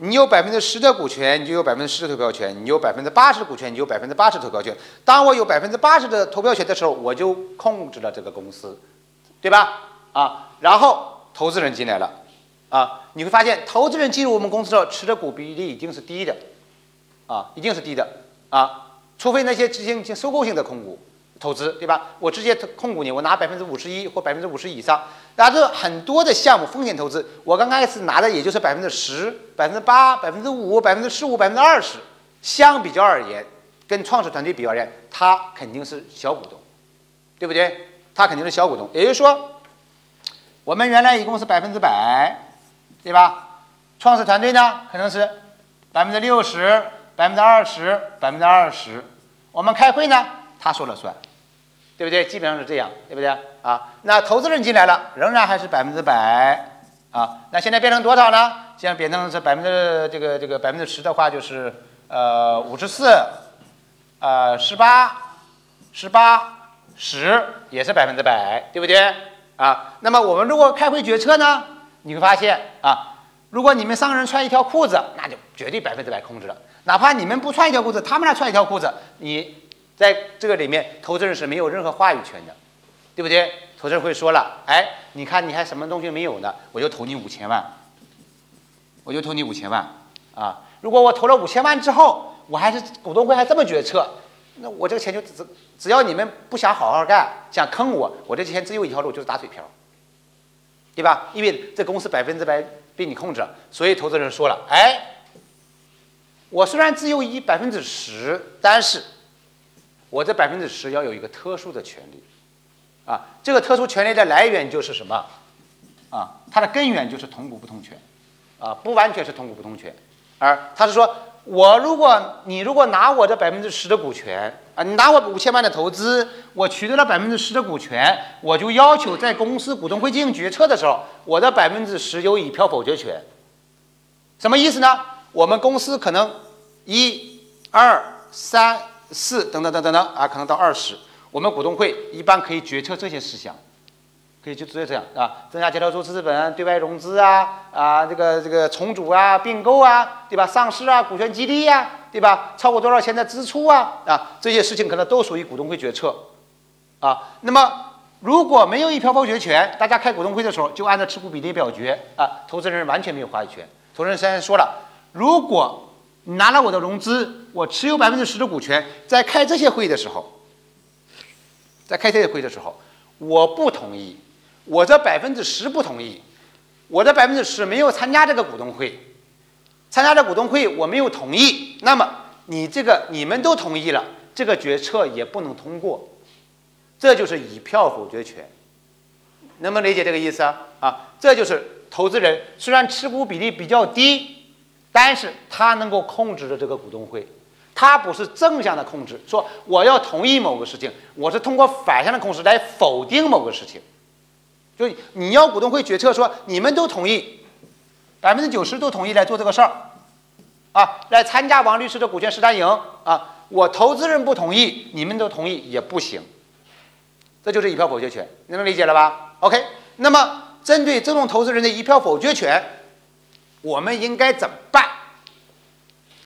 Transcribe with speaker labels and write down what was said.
Speaker 1: 你有百分之十的股权，你就有百分之十的投票权；你有百分之八十的股权，你就有百分之八十投票权。当我有百分之八十的投票权的时候，我就控制了这个公司，对吧？啊，然后投资人进来了，啊，你会发现投资人进入我们公司的时候，持的股比例一定是低的，啊，一定是低的，啊，除非那些执行收购性的控股。投资对吧？我直接控股你，我拿百分之五十一或百分之五十以上。那这很多的项目风险投资，我刚开始拿的也就是百分之十、百分之八、百分之五、百分之十五、百分之二十。相比较而言，跟创始团队比较而言，他肯定是小股东，对不对？他肯定是小股东。也就是说，我们原来一共是百分之百，对吧？创始团队呢，可能是百分之六十、百分之二十、百分之二十。我们开会呢，他说了算。对不对？基本上是这样，对不对啊？那投资人进来了，仍然还是百分之百啊。那现在变成多少呢？现在变成是百分之这个这个百分之十的话，就是呃五十四，呃十八，十八十也是百分之百，对不对啊？那么我们如果开会决策呢，你会发现啊，如果你们三个人穿一条裤子，那就绝对百分之百控制了。哪怕你们不穿一条裤子，他们俩穿一条裤子，你。在这个里面，投资人是没有任何话语权的，对不对？投资人会说了，哎，你看你还什么东西没有呢？我就投你五千万，我就投你五千万啊！如果我投了五千万之后，我还是股东会还这么决策，那我这个钱就只只要你们不想好好干，想坑我，我这钱只有一条路，就是打水漂，对吧？因为这公司百分之百被你控制，所以投资人说了，哎，我虽然只有一百分之十，但是。我这百分之十要有一个特殊的权利，啊，这个特殊权利的来源就是什么？啊，它的根源就是同股不同权，啊，不完全是同股不同权，而他是说，我如果你如果拿我这百分之十的股权，啊，你拿我五千万的投资，我取得了百分之十的股权，我就要求在公司股东会进行决策的时候，我的百分之十有一票否决权。什么意思呢？我们公司可能一、二、三。四等等等等等啊，可能到二十。我们股东会一般可以决策这些事项，可以就直接这样啊，增加结构注资本、对外融资啊啊，这个这个重组啊、并购啊，对吧？上市啊、股权激励呀，对吧？超过多少钱的支出啊啊，这些事情可能都属于股东会决策啊。那么如果没有一票否决权，大家开股东会的时候就按照持股比例表决啊，投资人完全没有话语权。投资人先说了，如果拿了我的融资，我持有百分之十的股权，在开这些会议的时候，在开这些会议的时候，我不同意，我这百分之十不同意，我这百分之十没有参加这个股东会，参加这股东会我没有同意，那么你这个你们都同意了，这个决策也不能通过，这就是一票否决权，能不能理解这个意思啊？啊，这就是投资人虽然持股比例比较低。但是他能够控制着这个股东会，他不是正向的控制，说我要同意某个事情，我是通过反向的控制来否定某个事情。就你要股东会决策说你们都同意，百分之九十都同意来做这个事儿，啊，来参加王律师的股权实战营啊，我投资人不同意，你们都同意也不行，这就是一票否决权，你能理解了吧？OK，那么针对这种投资人的一票否决权。我们应该怎么办？